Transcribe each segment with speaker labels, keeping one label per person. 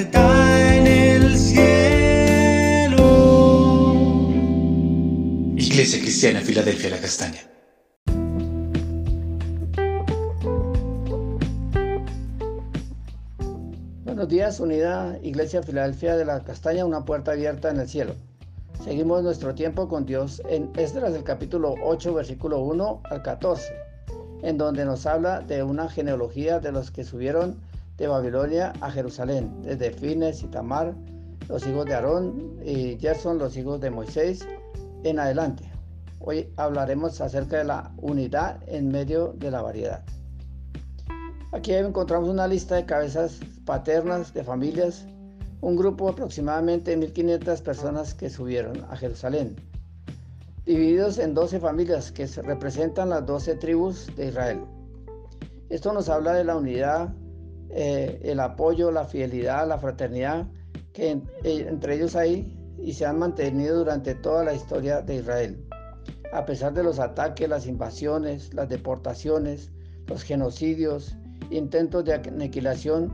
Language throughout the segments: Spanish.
Speaker 1: en el cielo. Iglesia Cristiana Filadelfia La Castaña.
Speaker 2: Buenos días, unidad Iglesia Filadelfia de la Castaña, una puerta abierta en el cielo. Seguimos nuestro tiempo con Dios en Esdras del capítulo 8, versículo 1 al 14, en donde nos habla de una genealogía de los que subieron de Babilonia a Jerusalén, desde Fines y Tamar, los hijos de Aarón y Gerson, los hijos de Moisés, en adelante. Hoy hablaremos acerca de la unidad en medio de la variedad. Aquí encontramos una lista de cabezas paternas de familias, un grupo aproximadamente de 1.500 personas que subieron a Jerusalén, divididos en 12 familias que representan las 12 tribus de Israel. Esto nos habla de la unidad, eh, el apoyo, la fidelidad, la fraternidad que eh, entre ellos hay y se han mantenido durante toda la historia de Israel. A pesar de los ataques, las invasiones, las deportaciones, los genocidios, intentos de aniquilación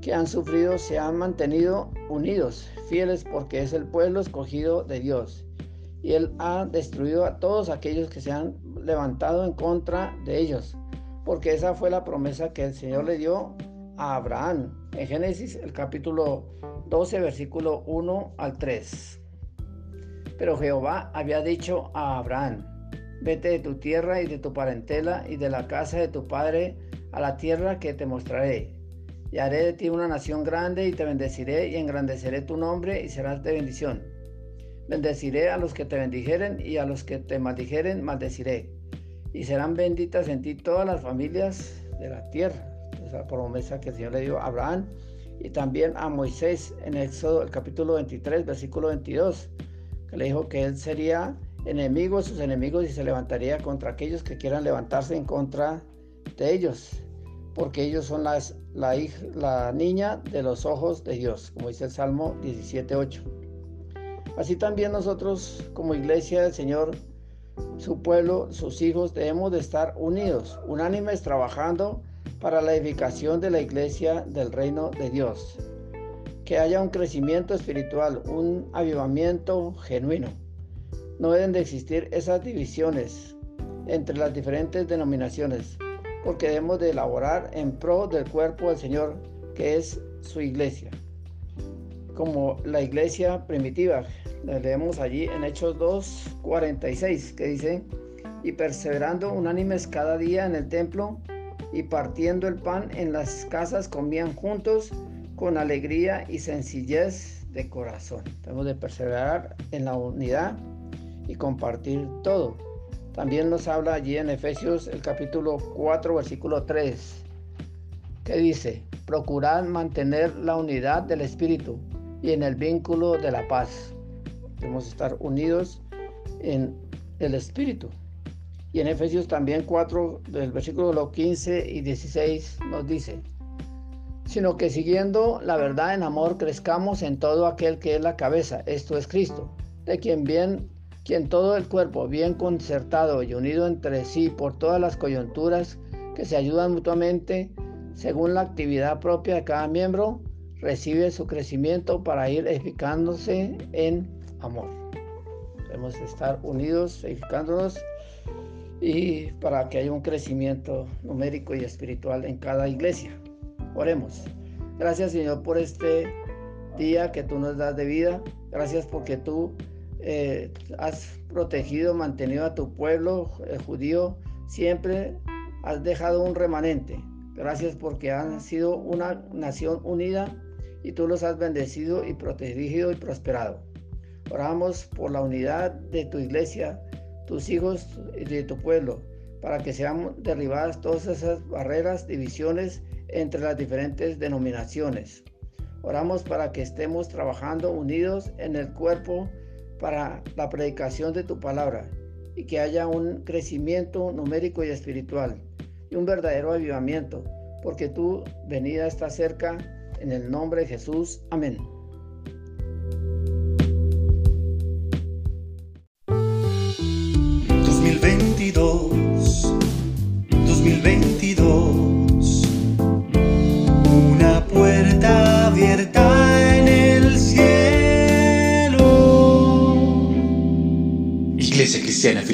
Speaker 2: que han sufrido, se han mantenido unidos, fieles porque es el pueblo escogido de Dios. Y Él ha destruido a todos aquellos que se han levantado en contra de ellos, porque esa fue la promesa que el Señor le dio a Abraham en Génesis el capítulo 12, versículo 1 al 3. Pero Jehová había dicho a Abraham, vete de tu tierra y de tu parentela y de la casa de tu padre a la tierra que te mostraré. Y haré de ti una nación grande y te bendeciré y engrandeceré tu nombre y serás de bendición. Bendeciré a los que te bendijeren y a los que te maldijeren maldeciré. Y serán benditas en ti todas las familias de la tierra. Esa promesa que el Señor le dio a Abraham y también a Moisés en Éxodo el capítulo 23, versículo 22, que le dijo que él sería enemigo de sus enemigos y se levantaría contra aquellos que quieran levantarse en contra de ellos, porque ellos son las, la, hija, la niña de los ojos de Dios, como dice el Salmo 17.8. Así también nosotros como iglesia del Señor, su pueblo, sus hijos, debemos de estar unidos, unánimes, trabajando para la edificación de la iglesia del reino de Dios. Que haya un crecimiento espiritual, un avivamiento genuino. No deben de existir esas divisiones entre las diferentes denominaciones, porque debemos de elaborar en pro del cuerpo del Señor, que es su iglesia. Como la iglesia primitiva, leemos allí en Hechos 2, 46, que dice, y perseverando unánimes cada día en el templo, y partiendo el pan en las casas comían juntos con alegría y sencillez de corazón. Tenemos de perseverar en la unidad y compartir todo. También nos habla allí en Efesios el capítulo 4 versículo 3 que dice, procurad mantener la unidad del Espíritu y en el vínculo de la paz. Debemos estar unidos en el Espíritu. Y en Efesios también 4, del versículo 15 y 16 nos dice, sino que siguiendo la verdad en amor crezcamos en todo aquel que es la cabeza, esto es Cristo, de quien bien, quien todo el cuerpo bien concertado y unido entre sí por todas las coyunturas que se ayudan mutuamente según la actividad propia de cada miembro, recibe su crecimiento para ir edificándose en amor. Debemos estar unidos, edificándonos y para que haya un crecimiento numérico y espiritual en cada iglesia. Oremos. Gracias Señor por este día que tú nos das de vida. Gracias porque tú eh, has protegido, mantenido a tu pueblo judío. Siempre has dejado un remanente. Gracias porque han sido una nación unida y tú los has bendecido y protegido y prosperado. Oramos por la unidad de tu iglesia tus hijos de tu pueblo, para que sean derribadas todas esas barreras, divisiones entre las diferentes denominaciones. Oramos para que estemos trabajando unidos en el cuerpo para la predicación de tu palabra y que haya un crecimiento numérico y espiritual y un verdadero avivamiento, porque tu venida está cerca. En el nombre de Jesús. Amén.